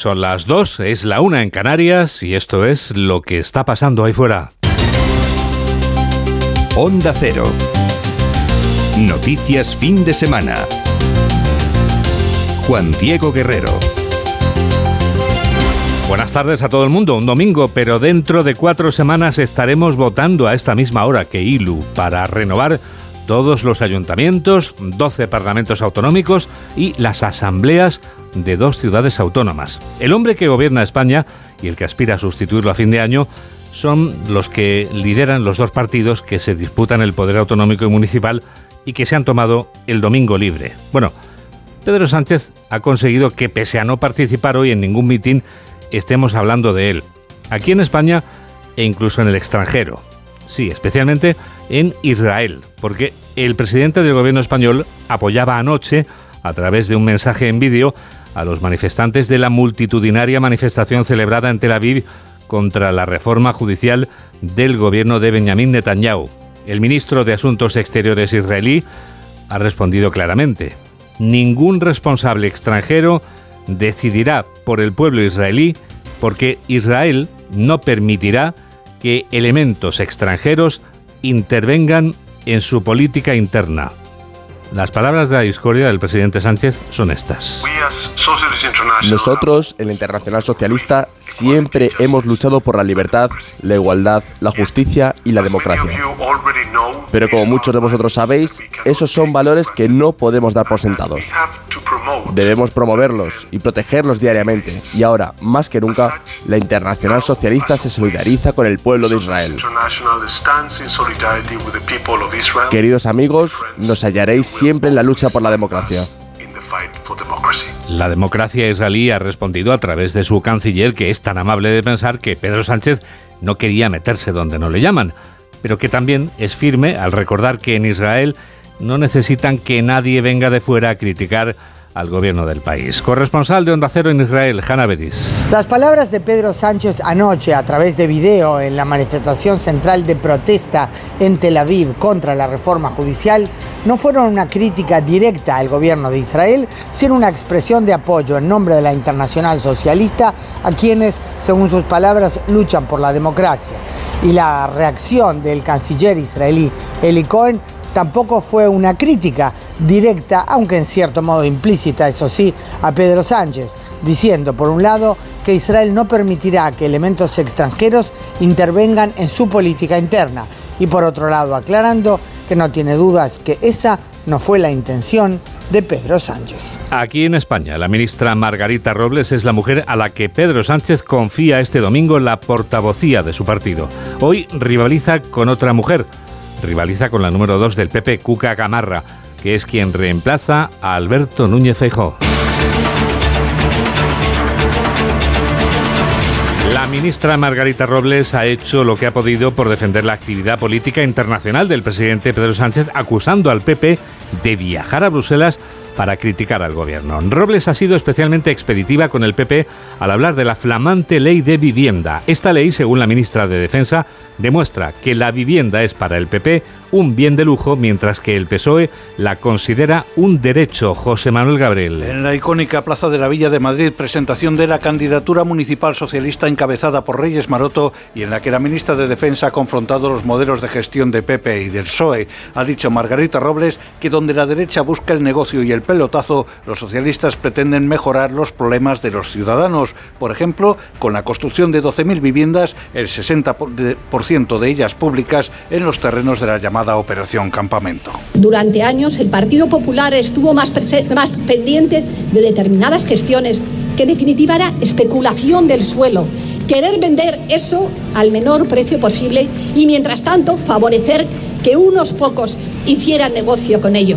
Son las dos, es la una en Canarias y esto es lo que está pasando ahí fuera. Onda Cero. Noticias fin de semana. Juan Diego Guerrero. Buenas tardes a todo el mundo, un domingo, pero dentro de cuatro semanas estaremos votando a esta misma hora que ILU para renovar todos los ayuntamientos, 12 parlamentos autonómicos y las asambleas de dos ciudades autónomas. El hombre que gobierna España y el que aspira a sustituirlo a fin de año son los que lideran los dos partidos que se disputan el poder autonómico y municipal y que se han tomado el domingo libre. Bueno, Pedro Sánchez ha conseguido que pese a no participar hoy en ningún mitin, estemos hablando de él, aquí en España e incluso en el extranjero. Sí, especialmente en Israel, porque el presidente del gobierno español apoyaba anoche, a través de un mensaje en vídeo, a los manifestantes de la multitudinaria manifestación celebrada en Tel Aviv contra la reforma judicial del gobierno de Benjamín Netanyahu. El ministro de Asuntos Exteriores israelí ha respondido claramente, ningún responsable extranjero decidirá por el pueblo israelí porque Israel no permitirá que elementos extranjeros intervengan en su política interna. Las palabras de la discordia del presidente Sánchez son estas. Nosotros, el Internacional Socialista, siempre hemos luchado por la libertad, la igualdad, la justicia y la democracia. Pero como muchos de vosotros sabéis, esos son valores que no podemos dar por sentados. Debemos promoverlos y protegerlos diariamente. Y ahora, más que nunca, la Internacional Socialista se solidariza con el pueblo de Israel. Queridos amigos, nos hallaréis siempre en la lucha por la democracia. La democracia israelí ha respondido a través de su canciller que es tan amable de pensar que Pedro Sánchez no quería meterse donde no le llaman, pero que también es firme al recordar que en Israel no necesitan que nadie venga de fuera a criticar al gobierno del país. Corresponsal de Onda Cero en Israel, Hanna Beris. Las palabras de Pedro Sánchez anoche a través de video en la manifestación central de protesta en Tel Aviv contra la reforma judicial no fueron una crítica directa al gobierno de Israel, sino una expresión de apoyo en nombre de la Internacional Socialista a quienes, según sus palabras, luchan por la democracia. Y la reacción del canciller israelí Eli Cohen tampoco fue una crítica directa, aunque en cierto modo implícita, eso sí, a Pedro Sánchez, diciendo, por un lado, que Israel no permitirá que elementos extranjeros intervengan en su política interna, y por otro lado, aclarando que no tiene dudas que esa no fue la intención de Pedro Sánchez. Aquí en España, la ministra Margarita Robles es la mujer a la que Pedro Sánchez confía este domingo la portavocía de su partido. Hoy rivaliza con otra mujer, rivaliza con la número 2 del PP, Cuca Gamarra, que es quien reemplaza a Alberto Núñez Feijóo. La ministra Margarita Robles ha hecho lo que ha podido por defender la actividad política internacional del presidente Pedro Sánchez, acusando al PP de viajar a Bruselas para criticar al gobierno. Robles ha sido especialmente expeditiva con el PP al hablar de la flamante ley de vivienda. Esta ley, según la ministra de Defensa, demuestra que la vivienda es para el PP un bien de lujo, mientras que el PSOE la considera un derecho. José Manuel Gabriel. En la icónica Plaza de la Villa de Madrid, presentación de la candidatura municipal socialista encabezada por Reyes Maroto y en la que la ministra de Defensa ha confrontado los modelos de gestión de PP y del PSOE. Ha dicho Margarita Robles que donde la derecha busca el negocio y el pelotazo, los socialistas pretenden mejorar los problemas de los ciudadanos. Por ejemplo, con la construcción de 12.000 viviendas, el 60% de ellas públicas en los terrenos de la llamada Operación Campamento. Durante años el Partido Popular estuvo más, más pendiente de determinadas gestiones que en definitiva era especulación del suelo, querer vender eso al menor precio posible y mientras tanto favorecer que unos pocos hicieran negocio con ello.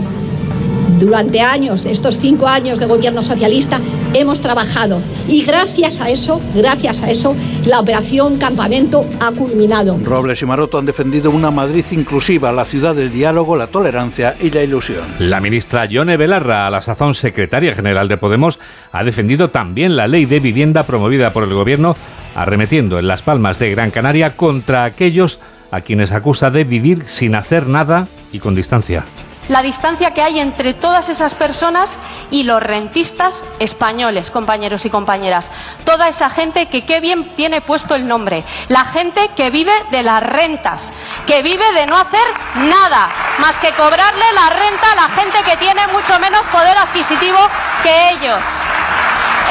Durante años, estos cinco años de gobierno socialista, hemos trabajado y gracias a eso, gracias a eso, la operación Campamento ha culminado. Robles y Maroto han defendido una Madrid inclusiva, la ciudad del diálogo, la tolerancia y la ilusión. La ministra Yone Belarra, a la sazón secretaria general de Podemos, ha defendido también la ley de vivienda promovida por el gobierno, arremetiendo en las palmas de Gran Canaria contra aquellos a quienes acusa de vivir sin hacer nada y con distancia. La distancia que hay entre todas esas personas y los rentistas españoles, compañeros y compañeras. Toda esa gente que qué bien tiene puesto el nombre. La gente que vive de las rentas, que vive de no hacer nada más que cobrarle la renta a la gente que tiene mucho menos poder adquisitivo que ellos.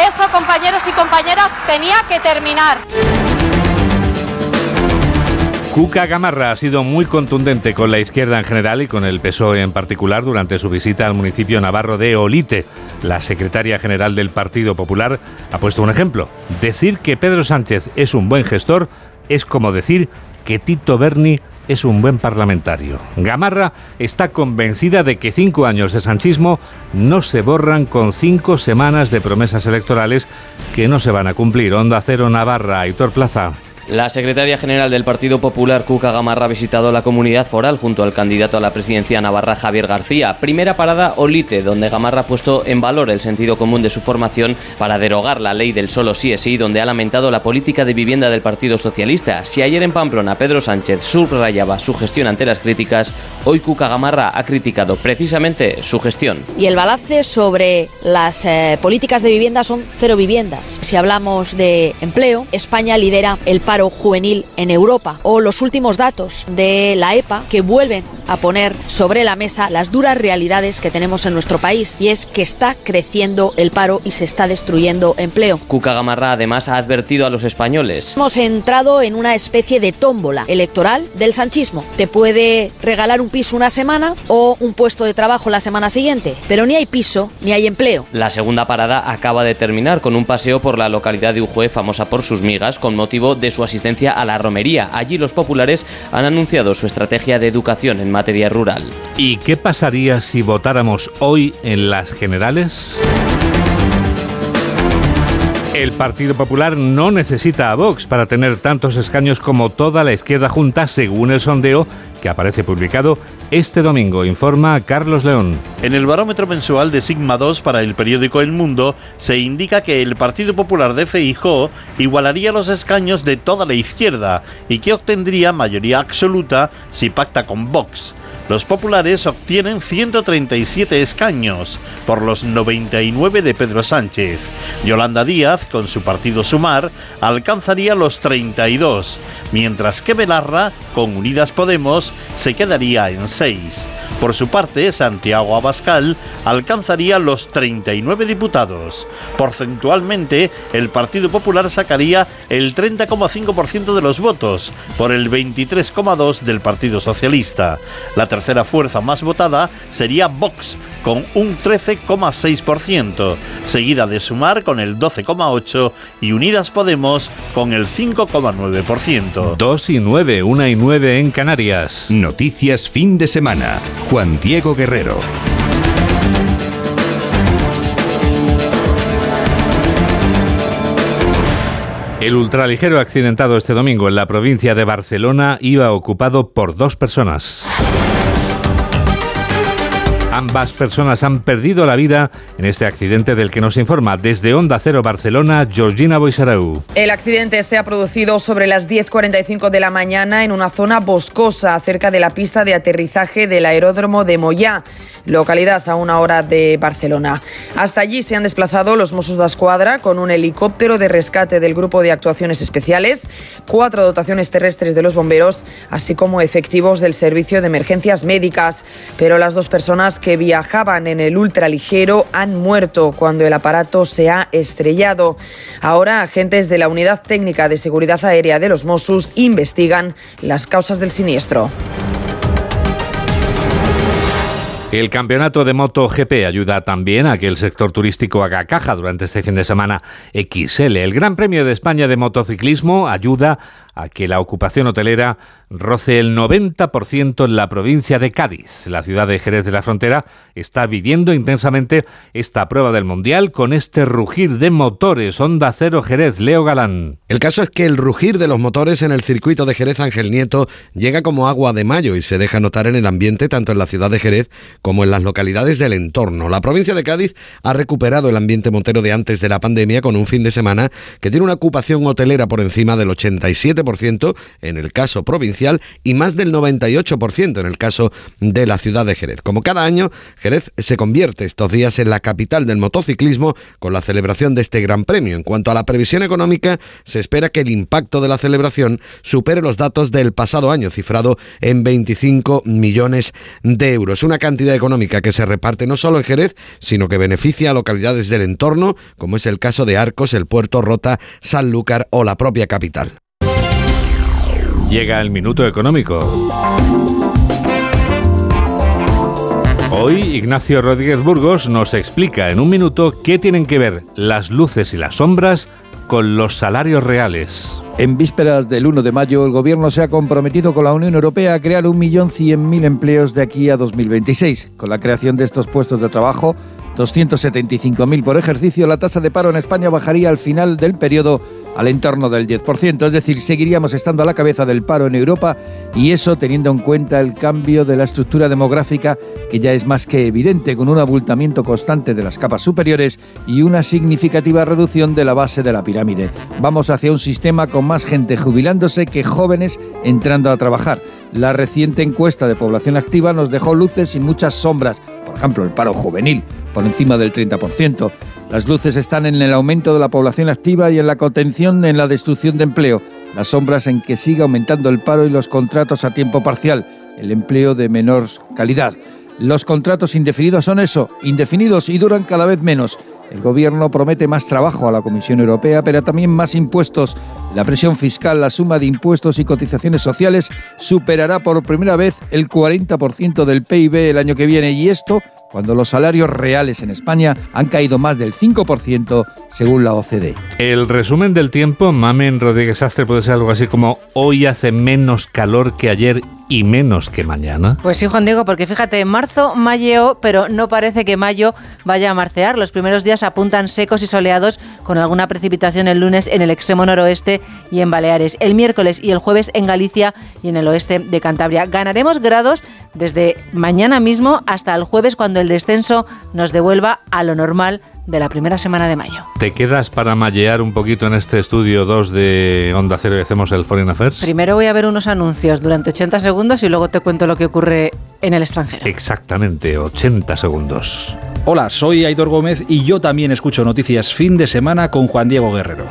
Eso, compañeros y compañeras, tenía que terminar. Cuca Gamarra ha sido muy contundente con la izquierda en general y con el PSOE en particular durante su visita al municipio navarro de Olite. La secretaria general del Partido Popular ha puesto un ejemplo. Decir que Pedro Sánchez es un buen gestor es como decir que Tito Berni es un buen parlamentario. Gamarra está convencida de que cinco años de sanchismo no se borran con cinco semanas de promesas electorales que no se van a cumplir. Onda Cero Navarra, Aitor Plaza. La secretaria general del Partido Popular, Cuca Gamarra, ha visitado la comunidad foral junto al candidato a la presidencia navarra, Javier García. Primera parada, Olite, donde Gamarra ha puesto en valor el sentido común de su formación para derogar la ley del solo sí es sí, donde ha lamentado la política de vivienda del Partido Socialista. Si ayer en Pamplona Pedro Sánchez subrayaba su gestión ante las críticas, hoy Cuca Gamarra ha criticado precisamente su gestión. Y el balance sobre las eh, políticas de vivienda son cero viviendas. Si hablamos de empleo, España lidera el paro juvenil en Europa o los últimos datos de la EPA que vuelven a poner sobre la mesa las duras realidades que tenemos en nuestro país y es que está creciendo el paro y se está destruyendo empleo. Cuca Gamarra además ha advertido a los españoles. Hemos entrado en una especie de tómbola electoral del sanchismo. Te puede regalar un piso una semana o un puesto de trabajo la semana siguiente, pero ni hay piso ni hay empleo. La segunda parada acaba de terminar con un paseo por la localidad de Ujue famosa por sus migas con motivo de su asistencia a la romería. Allí los populares han anunciado su estrategia de educación en materia rural. ¿Y qué pasaría si votáramos hoy en las generales? El Partido Popular no necesita a Vox para tener tantos escaños como toda la izquierda junta, según el sondeo que aparece publicado este domingo, informa Carlos León. En el barómetro mensual de Sigma 2 para el periódico El Mundo se indica que el Partido Popular de Feijó igualaría los escaños de toda la izquierda y que obtendría mayoría absoluta si pacta con Vox. Los populares obtienen 137 escaños por los 99 de Pedro Sánchez. Yolanda Díaz, con su partido Sumar, alcanzaría los 32, mientras que Belarra, con Unidas Podemos, se quedaría en 6. Por su parte, Santiago Abascal alcanzaría los 39 diputados. Porcentualmente, el Partido Popular sacaría el 30,5% de los votos, por el 23,2% del Partido Socialista. La tercera fuerza más votada sería Vox, con un 13,6%, seguida de Sumar con el 12,8% y Unidas Podemos con el 5,9%. 2 y 9, 1 y 9 en Canarias. Noticias fin de semana. Juan Diego Guerrero. El ultraligero accidentado este domingo en la provincia de Barcelona iba ocupado por dos personas. Ambas personas han perdido la vida en este accidente del que nos informa desde Onda Cero Barcelona, Georgina Boisarau. El accidente se ha producido sobre las 10.45 de la mañana en una zona boscosa cerca de la pista de aterrizaje del aeródromo de Moyá, localidad a una hora de Barcelona. Hasta allí se han desplazado los Mossos de Escuadra con un helicóptero de rescate del Grupo de Actuaciones Especiales, cuatro dotaciones terrestres de los bomberos, así como efectivos del Servicio de Emergencias Médicas. Pero las dos personas que viajaban en el ultraligero han muerto cuando el aparato se ha estrellado. Ahora, agentes de la Unidad Técnica de Seguridad Aérea de los Mossos investigan las causas del siniestro. El campeonato de MotoGP ayuda también a que el sector turístico haga caja durante este fin de semana XL. El Gran Premio de España de motociclismo ayuda a que la ocupación hotelera roce el 90% en la provincia de Cádiz. La ciudad de Jerez de la Frontera está viviendo intensamente esta prueba del Mundial con este rugir de motores. Onda Cero Jerez, Leo Galán. El caso es que el rugir de los motores en el circuito de Jerez Ángel Nieto llega como agua de mayo y se deja notar en el ambiente tanto en la ciudad de Jerez como en las localidades del entorno. La provincia de Cádiz ha recuperado el ambiente motero de antes de la pandemia con un fin de semana que tiene una ocupación hotelera por encima del 87 87% en el caso provincial y más del 98% en el caso de la ciudad de Jerez. Como cada año, Jerez se convierte estos días en la capital del motociclismo con la celebración de este gran premio. En cuanto a la previsión económica, se espera que el impacto de la celebración supere los datos del pasado año, cifrado en 25 millones de euros. Una cantidad económica que se reparte no solo en Jerez, sino que beneficia a localidades del entorno, como es el caso de Arcos, el Puerto Rota, Sanlúcar o la propia capital. Llega el minuto económico. Hoy Ignacio Rodríguez Burgos nos explica en un minuto qué tienen que ver las luces y las sombras con los salarios reales. En vísperas del 1 de mayo, el Gobierno se ha comprometido con la Unión Europea a crear 1.100.000 empleos de aquí a 2026. Con la creación de estos puestos de trabajo, 275.000 por ejercicio, la tasa de paro en España bajaría al final del periodo al entorno del 10%, es decir, seguiríamos estando a la cabeza del paro en Europa y eso teniendo en cuenta el cambio de la estructura demográfica que ya es más que evidente con un abultamiento constante de las capas superiores y una significativa reducción de la base de la pirámide. Vamos hacia un sistema con más gente jubilándose que jóvenes entrando a trabajar. La reciente encuesta de población activa nos dejó luces y muchas sombras, por ejemplo el paro juvenil, por encima del 30%. Las luces están en el aumento de la población activa y en la contención en la destrucción de empleo. Las sombras en que sigue aumentando el paro y los contratos a tiempo parcial, el empleo de menor calidad. Los contratos indefinidos son eso, indefinidos y duran cada vez menos. El gobierno promete más trabajo a la Comisión Europea, pero también más impuestos. La presión fiscal, la suma de impuestos y cotizaciones sociales superará por primera vez el 40% del PIB el año que viene y esto cuando los salarios reales en España han caído más del 5% según la OCDE. El resumen del tiempo, Mamen Rodríguez Astre, puede ser algo así como hoy hace menos calor que ayer y menos que mañana. Pues sí, Juan Diego, porque fíjate, marzo mayo, pero no parece que mayo vaya a marcear. Los primeros días apuntan secos y soleados con alguna precipitación el lunes en el extremo noroeste y en Baleares. El miércoles y el jueves en Galicia y en el oeste de Cantabria. Ganaremos grados desde mañana mismo hasta el jueves cuando el descenso nos devuelva a lo normal de la primera semana de mayo. ¿Te quedas para mallear un poquito en este estudio 2 de Onda Cero y hacemos el Foreign Affairs? Primero voy a ver unos anuncios durante 80 segundos y luego te cuento lo que ocurre en el extranjero. Exactamente, 80 segundos. Hola, soy Aitor Gómez y yo también escucho noticias fin de semana con Juan Diego Guerrero.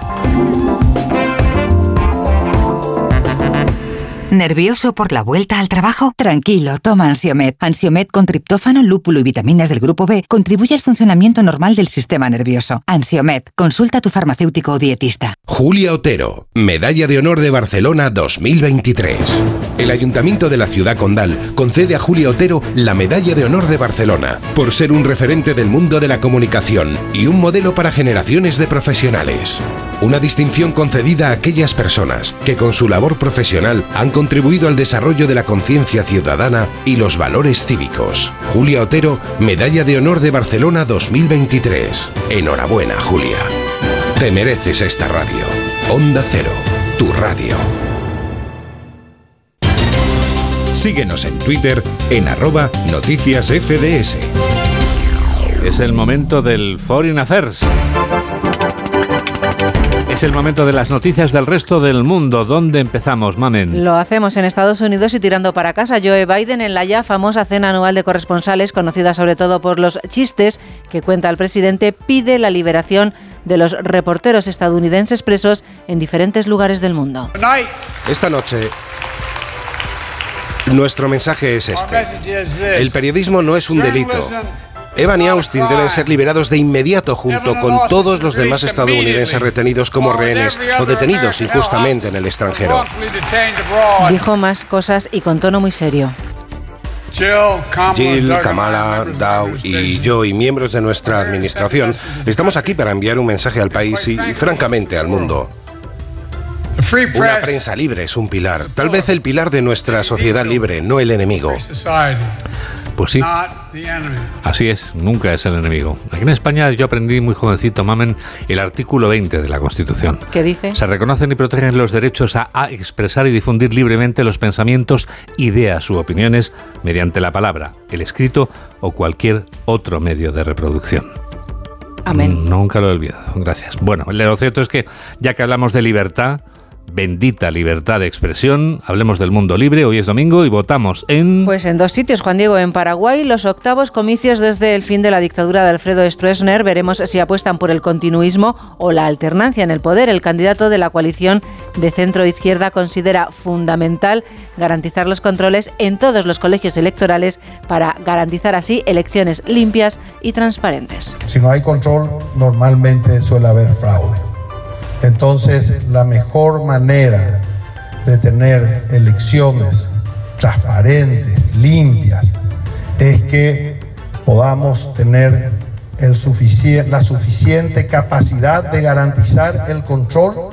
¿Nervioso por la vuelta al trabajo? Tranquilo, toma Ansiomet. Ansiomet con triptófano, lúpulo y vitaminas del grupo B contribuye al funcionamiento normal del sistema nervioso. Ansiomet, consulta a tu farmacéutico o dietista. Julia Otero, Medalla de Honor de Barcelona 2023. El Ayuntamiento de la Ciudad Condal concede a Julia Otero la Medalla de Honor de Barcelona por ser un referente del mundo de la comunicación y un modelo para generaciones de profesionales. Una distinción concedida a aquellas personas que con su labor profesional han contribuido al desarrollo de la conciencia ciudadana y los valores cívicos. Julia Otero, Medalla de Honor de Barcelona 2023. Enhorabuena, Julia. Te mereces esta radio. Onda Cero, tu radio. Síguenos en Twitter en arroba noticias FDS. Es el momento del Foreign Affairs. Es el momento de las noticias del resto del mundo. ¿Dónde empezamos, Mamen? Lo hacemos en Estados Unidos y tirando para casa. Joe Biden en la ya famosa cena anual de corresponsales, conocida sobre todo por los chistes que cuenta el presidente, pide la liberación de los reporteros estadounidenses presos en diferentes lugares del mundo. Esta noche nuestro mensaje es este. El periodismo no es un delito. Evan y Austin deben ser liberados de inmediato junto con todos los demás estadounidenses retenidos como rehenes o detenidos injustamente en el extranjero. Dijo más cosas y con tono muy serio. Jill, Kamala, Dow y yo y miembros de nuestra administración estamos aquí para enviar un mensaje al país y, francamente, al mundo. Una prensa libre es un pilar, tal vez el pilar de nuestra sociedad libre, no el enemigo. Pues sí. Así es, nunca es el enemigo. Aquí en España yo aprendí muy jovencito, mamen, el artículo 20 de la Constitución. ¿Qué dice? Se reconocen y protegen los derechos a, a expresar y difundir libremente los pensamientos, ideas u opiniones mediante la palabra, el escrito o cualquier otro medio de reproducción. Amén. Nunca lo he olvidado, gracias. Bueno, lo cierto es que ya que hablamos de libertad, bendita libertad de expresión. Hablemos del mundo libre. Hoy es domingo y votamos en. Pues en dos sitios, Juan Diego. En Paraguay, los octavos comicios desde el fin de la dictadura de Alfredo Stroessner. Veremos si apuestan por el continuismo o la alternancia en el poder. El candidato de la coalición de centro-izquierda considera fundamental garantizar los controles en todos los colegios electorales para garantizar así elecciones limpias y transparentes. Si no hay control, normalmente suele haber fraude. Entonces, la mejor manera de tener elecciones transparentes, limpias, es que podamos tener la suficiente capacidad de garantizar el control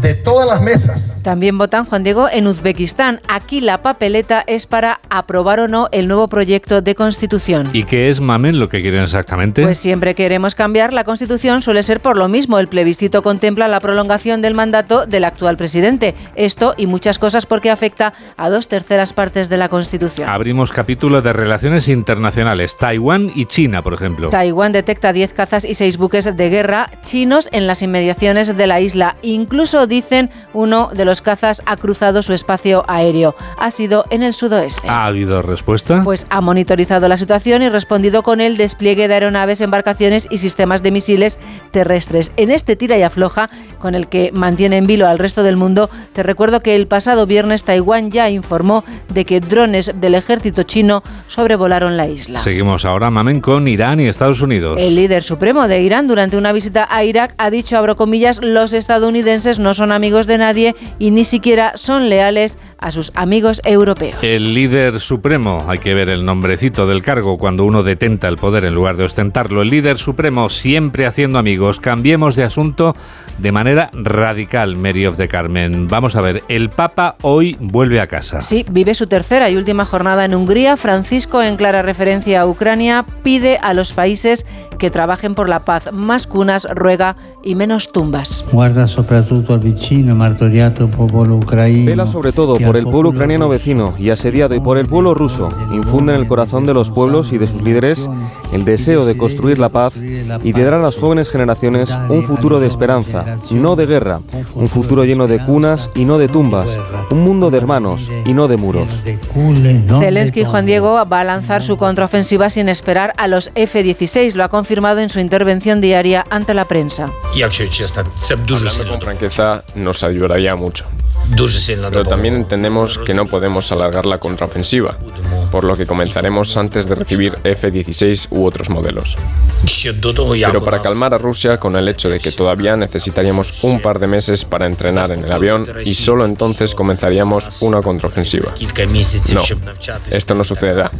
de todas las mesas. También votan, Juan Diego, en Uzbekistán. Aquí la papeleta es para aprobar o no el nuevo proyecto de constitución. ¿Y qué es, Mamen, lo que quieren exactamente? Pues siempre queremos cambiar la constitución, suele ser por lo mismo. El plebiscito contempla la prolongación del mandato del actual presidente. Esto y muchas cosas porque afecta a dos terceras partes de la constitución. Abrimos capítulo de relaciones internacionales. Taiwán y China, por ejemplo. Taiwán detecta 10 cazas y 6 buques de guerra chinos en las inmediaciones de la isla. Incluso dicen uno de los cazas ha cruzado su espacio aéreo. Ha sido en el sudoeste. ¿Ha habido respuesta? Pues ha monitorizado la situación y respondido con el despliegue de aeronaves, embarcaciones y sistemas de misiles terrestres. En este tira y afloja, con el que mantiene en vilo al resto del mundo, te recuerdo que el pasado viernes Taiwán ya informó de que drones del ejército chino sobrevolaron la isla. Seguimos ahora, Mamen, con Irán y Estados Unidos. El líder supremo de Irán, durante una visita a Irak, ha dicho, abro comillas, los estadounidenses no son amigos de nadie y ni siquiera son leales a sus amigos europeos. El líder supremo, hay que ver el nombrecito del cargo cuando uno detenta el poder en lugar de ostentarlo. El líder supremo siempre haciendo amigos. Cambiemos de asunto de manera radical, Mary of the Carmen. Vamos a ver, el Papa hoy vuelve a casa. Sí, vive su tercera y última jornada en Hungría. Francisco, en clara referencia a Ucrania, pide a los países que trabajen por la paz, más cunas, ruega y menos tumbas. Guarda soprattutto al vicino martoriato pueblo ucraniano. Vela sobre todo por el pueblo ucraniano vecino y asediado y por el pueblo ruso. Infunde en el corazón de los pueblos y de sus líderes el deseo de construir la paz y de dar a las jóvenes generaciones un futuro de esperanza, no de guerra, un futuro lleno de cunas y no de tumbas, un mundo de hermanos y no de muros. Zelensky Juan Diego va a lanzar su contraofensiva sin esperar a los F-16, lo ha confirmado en su intervención diaria ante la prensa. Con franqueza nos ayudaría mucho. Pero también entendemos que no podemos alargar la contraofensiva, por lo que comenzaremos antes de recibir F-16 u otros modelos. Pero para calmar a Rusia con el hecho de que todavía necesitaríamos un par de meses para entrenar en el avión y solo entonces comenzaríamos una contraofensiva. No, esto no sucederá.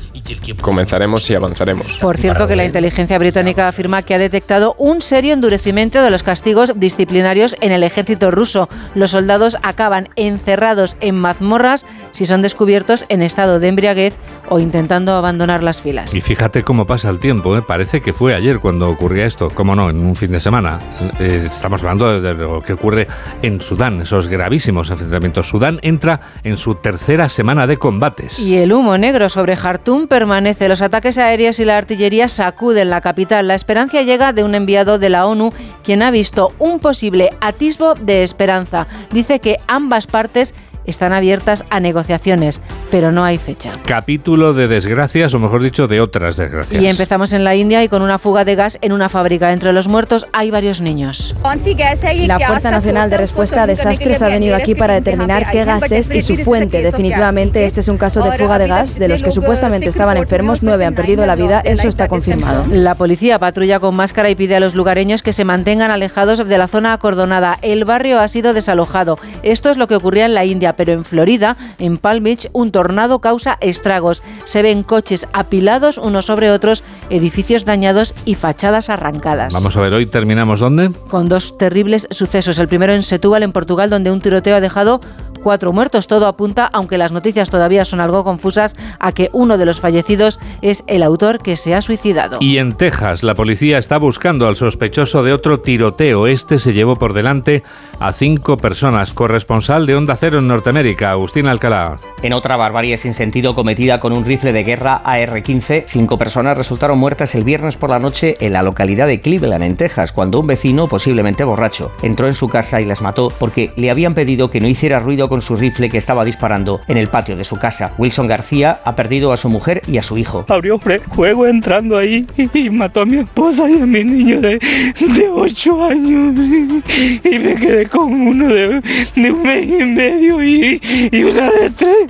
Comenzaremos y avanzaremos. Por cierto que la inteligencia británica afirma que ha detectado un serio endurecimiento de los castigos disciplinarios en el ejército ruso. Los soldados acaban encerrados en mazmorras si son descubiertos en estado de embriaguez o intentando abandonar las filas. Y fíjate cómo pasa el tiempo, ¿eh? parece que fue ayer cuando ocurría esto, cómo no, en un fin de semana. Eh, estamos hablando de, lo que ocurre en Sudán, esos gravísimos enfrentamientos. Sudán entra en su tercera semana de combates. Y el humo negro sobre Jartum permanece. Los ataques aéreos y la artillería sacuden la capital. La esperanza llega de un enviado de la ONU quien ha visto un posible atisbo de esperanza. Dice que ambas partes están abiertas a negociaciones, pero no hay fecha. Capítulo de desgracias, o mejor dicho, de otras desgracias. Y empezamos en la India y con una fuga de gas en una fábrica. Entre los muertos hay varios niños. La Fuerza Nacional de Respuesta a Desastres ha venido aquí para determinar qué gas es y su fuente. Definitivamente este es un caso de fuga de gas. De los que supuestamente estaban enfermos, nueve han perdido la vida. Eso está confirmado. La policía patrulla con máscara y pide a los lugareños que se mantengan alejados de la zona acordonada. El barrio ha sido desalojado. Esto es lo que ocurría en la India pero en Florida, en Palm Beach, un tornado causa estragos. Se ven coches apilados unos sobre otros, edificios dañados y fachadas arrancadas. Vamos a ver, hoy terminamos dónde? Con dos terribles sucesos. El primero en Setúbal, en Portugal, donde un tiroteo ha dejado cuatro muertos. Todo apunta, aunque las noticias todavía son algo confusas, a que uno de los fallecidos es el autor que se ha suicidado. Y en Texas, la policía está buscando al sospechoso de otro tiroteo. Este se llevó por delante a cinco personas. Corresponsal de Onda Cero en Norteamérica, Agustín Alcalá. En otra barbarie sin sentido cometida con un rifle de guerra AR-15, cinco personas resultaron muertas el viernes por la noche en la localidad de Cleveland, en Texas, cuando un vecino, posiblemente borracho, entró en su casa y las mató porque le habían pedido que no hiciera ruido con su rifle que estaba disparando en el patio de su casa. Wilson García ha perdido a su mujer y a su hijo. Abrió fuego entrando ahí y mató a mi esposa y a mi niño de, de 8 años y me quedé con uno de, de un mes y medio y, y una de tres.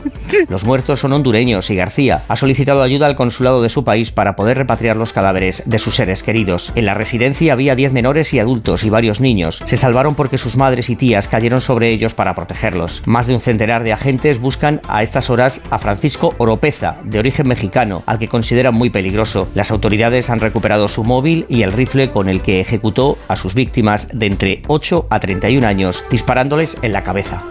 Los muertos son hondureños y García ha solicitado ayuda al consulado de su país para poder repatriar los cadáveres de sus seres queridos. En la residencia había 10 menores y adultos y varios niños. Se salvaron porque sus madres y tías cayeron sobre ellos para protegerlos. Más de un centenar de agentes buscan a estas horas a Francisco Oropeza, de origen mexicano, al que consideran muy peligroso. Las autoridades han recuperado su móvil y el rifle con el que ejecutó a sus víctimas de entre 8 a 31 años, disparándoles en la cabeza.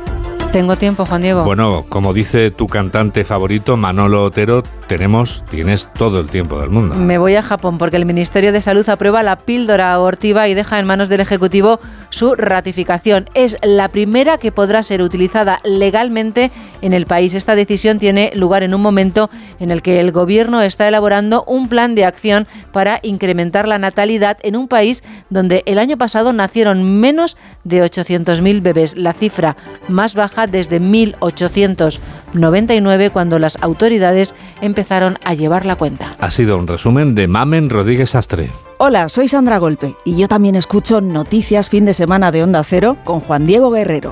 Tengo tiempo, Juan Diego. Bueno, como dice tu cantante favorito, Manolo Otero, tenemos, tienes todo el tiempo del mundo. Me voy a Japón porque el Ministerio de Salud aprueba la píldora abortiva y deja en manos del Ejecutivo su ratificación. Es la primera que podrá ser utilizada legalmente en el país. Esta decisión tiene lugar en un momento en el que el Gobierno está elaborando un plan de acción para incrementar la natalidad en un país donde el año pasado nacieron menos de 800.000 bebés, la cifra más baja desde 1899 cuando las autoridades empezaron a llevar la cuenta. Ha sido un resumen de Mamen Rodríguez Astre. Hola, soy Sandra Golpe y yo también escucho Noticias Fin de Semana de Onda Cero con Juan Diego Guerrero.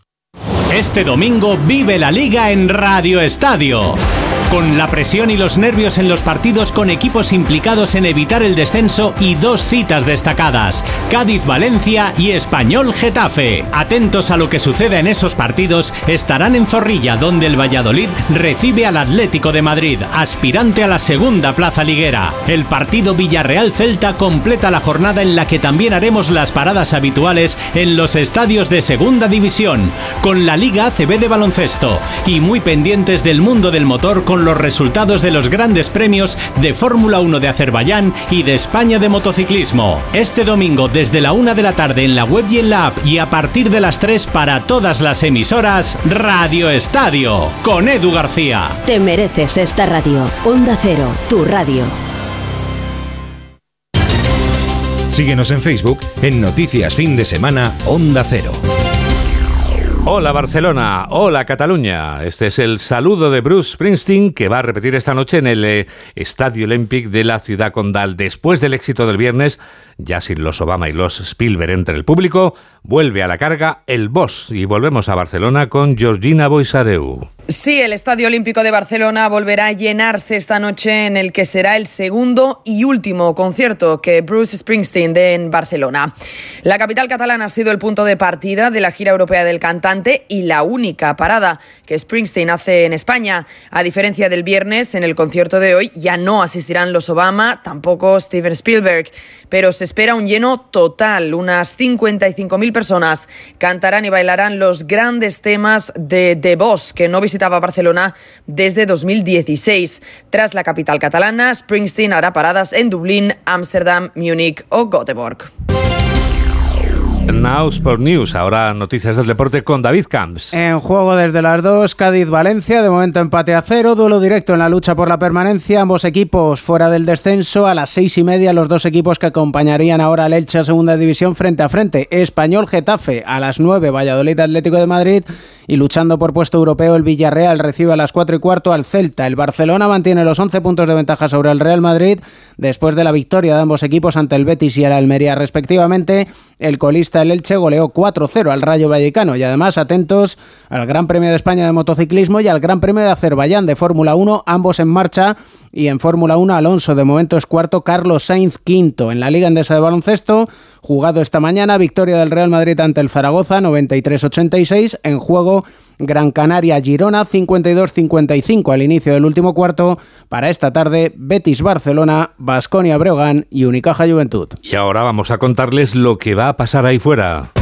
Este domingo vive la liga en Radio Estadio. Con la presión y los nervios en los partidos con equipos implicados en evitar el descenso y dos citas destacadas, Cádiz-Valencia y Español-Getafe. Atentos a lo que suceda en esos partidos, estarán en Zorrilla, donde el Valladolid recibe al Atlético de Madrid, aspirante a la segunda plaza liguera. El partido Villarreal-Celta completa la jornada en la que también haremos las paradas habituales en los estadios de segunda división, con la Liga ACB de baloncesto y muy pendientes del mundo del motor con los resultados de los grandes premios de Fórmula 1 de Azerbaiyán y de España de motociclismo. Este domingo desde la 1 de la tarde en la web y en la app y a partir de las 3 para todas las emisoras Radio Estadio con Edu García. Te mereces esta radio. Onda Cero, tu radio. Síguenos en Facebook en Noticias Fin de Semana Onda Cero. Hola Barcelona, hola Cataluña. Este es el saludo de Bruce Springsteen que va a repetir esta noche en el eh, Estadio Olympic de la ciudad condal. Después del éxito del viernes, ya sin los Obama y los Spielberg entre el público, vuelve a la carga el Boss y volvemos a Barcelona con Georgina Boisareu. Sí, el Estadio Olímpico de Barcelona volverá a llenarse esta noche en el que será el segundo y último concierto que Bruce Springsteen dé en Barcelona. La capital catalana ha sido el punto de partida de la gira europea del cantante y la única parada que Springsteen hace en España. A diferencia del viernes, en el concierto de hoy ya no asistirán los Obama, tampoco Steven Spielberg, pero se espera un lleno total. Unas 55.000 personas cantarán y bailarán los grandes temas de The Boss, que no visitaba Barcelona desde 2016. Tras la capital catalana, Springsteen hará paradas en Dublín, Ámsterdam, Múnich o Göteborg. Now Sport News, ahora noticias del deporte con David Camps. En juego desde las dos, Cádiz-Valencia, de momento empate a cero, duelo directo en la lucha por la permanencia, ambos equipos fuera del descenso, a las seis y media los dos equipos que acompañarían ahora al Elche a segunda división frente a frente, Español-Getafe, a las nueve, Valladolid-Atlético de Madrid y luchando por puesto europeo el Villarreal recibe a las cuatro y cuarto al Celta, el Barcelona mantiene los 11 puntos de ventaja sobre el Real Madrid después de la victoria de ambos equipos ante el Betis y el Almería respectivamente, el colista el Elche goleó 4-0 al Rayo Vallecano y además atentos al Gran Premio de España de motociclismo y al Gran Premio de Azerbaiyán de Fórmula 1, ambos en marcha Y en Fórmula 1, Alonso de momento es cuarto, Carlos Sainz quinto. En la Liga Endesa de Baloncesto, jugado esta mañana, victoria del Real Madrid ante el Zaragoza, 93-86. En juego, Gran Canaria Girona 52-55 al inicio del último cuarto. Para esta tarde, Betis Barcelona, Basconia Breogán y Unicaja Juventud. Y ahora vamos a contarles lo que va a pasar ahí fuera.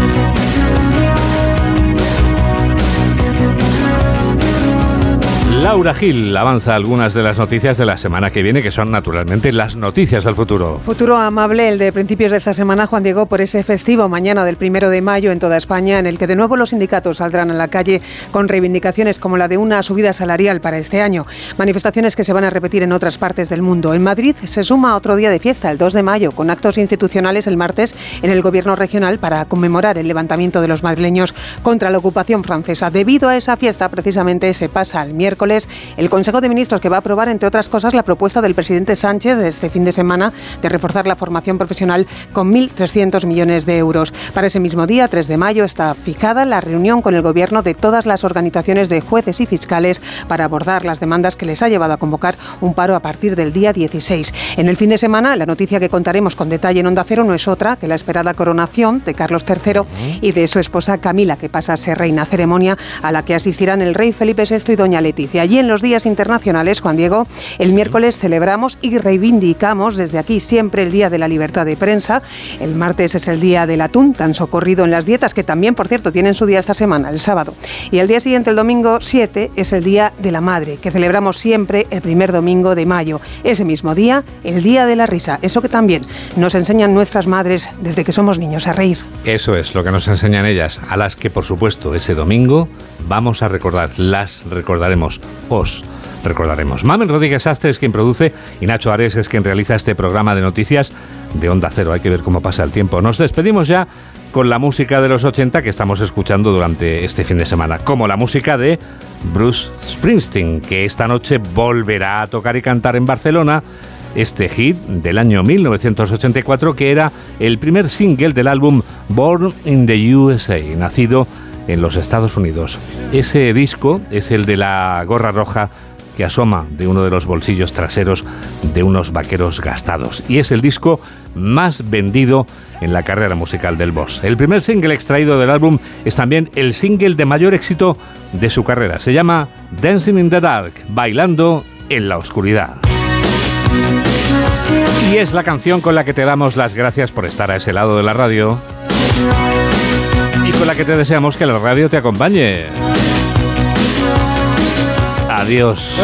Laura Gil avanza algunas de las noticias de la semana que viene, que son naturalmente las noticias del futuro. Futuro amable, el de principios de esta semana, Juan Diego, por ese festivo mañana del primero de mayo en toda España, en el que de nuevo los sindicatos saldrán a la calle con reivindicaciones como la de una subida salarial para este año. Manifestaciones que se van a repetir en otras partes del mundo. En Madrid se suma otro día de fiesta, el 2 de mayo, con actos institucionales el martes en el gobierno regional para conmemorar el levantamiento de los madrileños contra la ocupación francesa. Debido a esa fiesta, precisamente se pasa al miércoles el Consejo de Ministros que va a aprobar, entre otras cosas, la propuesta del presidente Sánchez de este fin de semana de reforzar la formación profesional con 1.300 millones de euros. Para ese mismo día, 3 de mayo, está fijada la reunión con el Gobierno de todas las organizaciones de jueces y fiscales para abordar las demandas que les ha llevado a convocar un paro a partir del día 16. En el fin de semana, la noticia que contaremos con detalle en Onda Cero no es otra que la esperada coronación de Carlos III y de su esposa Camila, que pasa a ser reina ceremonia a la que asistirán el rey Felipe VI y doña Leticia. Allí en los días internacionales, Juan Diego, el miércoles celebramos y reivindicamos desde aquí siempre el Día de la Libertad de Prensa. El martes es el Día del Atún, tan socorrido en las dietas, que también, por cierto, tienen su día esta semana, el sábado. Y el día siguiente, el domingo 7, es el Día de la Madre, que celebramos siempre el primer domingo de mayo. Ese mismo día, el Día de la Risa. Eso que también nos enseñan nuestras madres desde que somos niños a reír. Eso es lo que nos enseñan ellas, a las que, por supuesto, ese domingo vamos a recordar, las recordaremos os recordaremos. Mamen Rodríguez Astre es quien produce y Nacho Ares es quien realiza este programa de noticias de Onda Cero. Hay que ver cómo pasa el tiempo. Nos despedimos ya con la música de los 80 que estamos escuchando durante este fin de semana, como la música de Bruce Springsteen, que esta noche volverá a tocar y cantar en Barcelona este hit del año 1984 que era el primer single del álbum Born in the USA, nacido en los Estados Unidos. Ese disco es el de la gorra roja que asoma de uno de los bolsillos traseros de unos vaqueros gastados. Y es el disco más vendido en la carrera musical del Boss. El primer single extraído del álbum es también el single de mayor éxito de su carrera. Se llama Dancing in the Dark, bailando en la oscuridad. Y es la canción con la que te damos las gracias por estar a ese lado de la radio con la que te deseamos que la radio te acompañe. Adiós.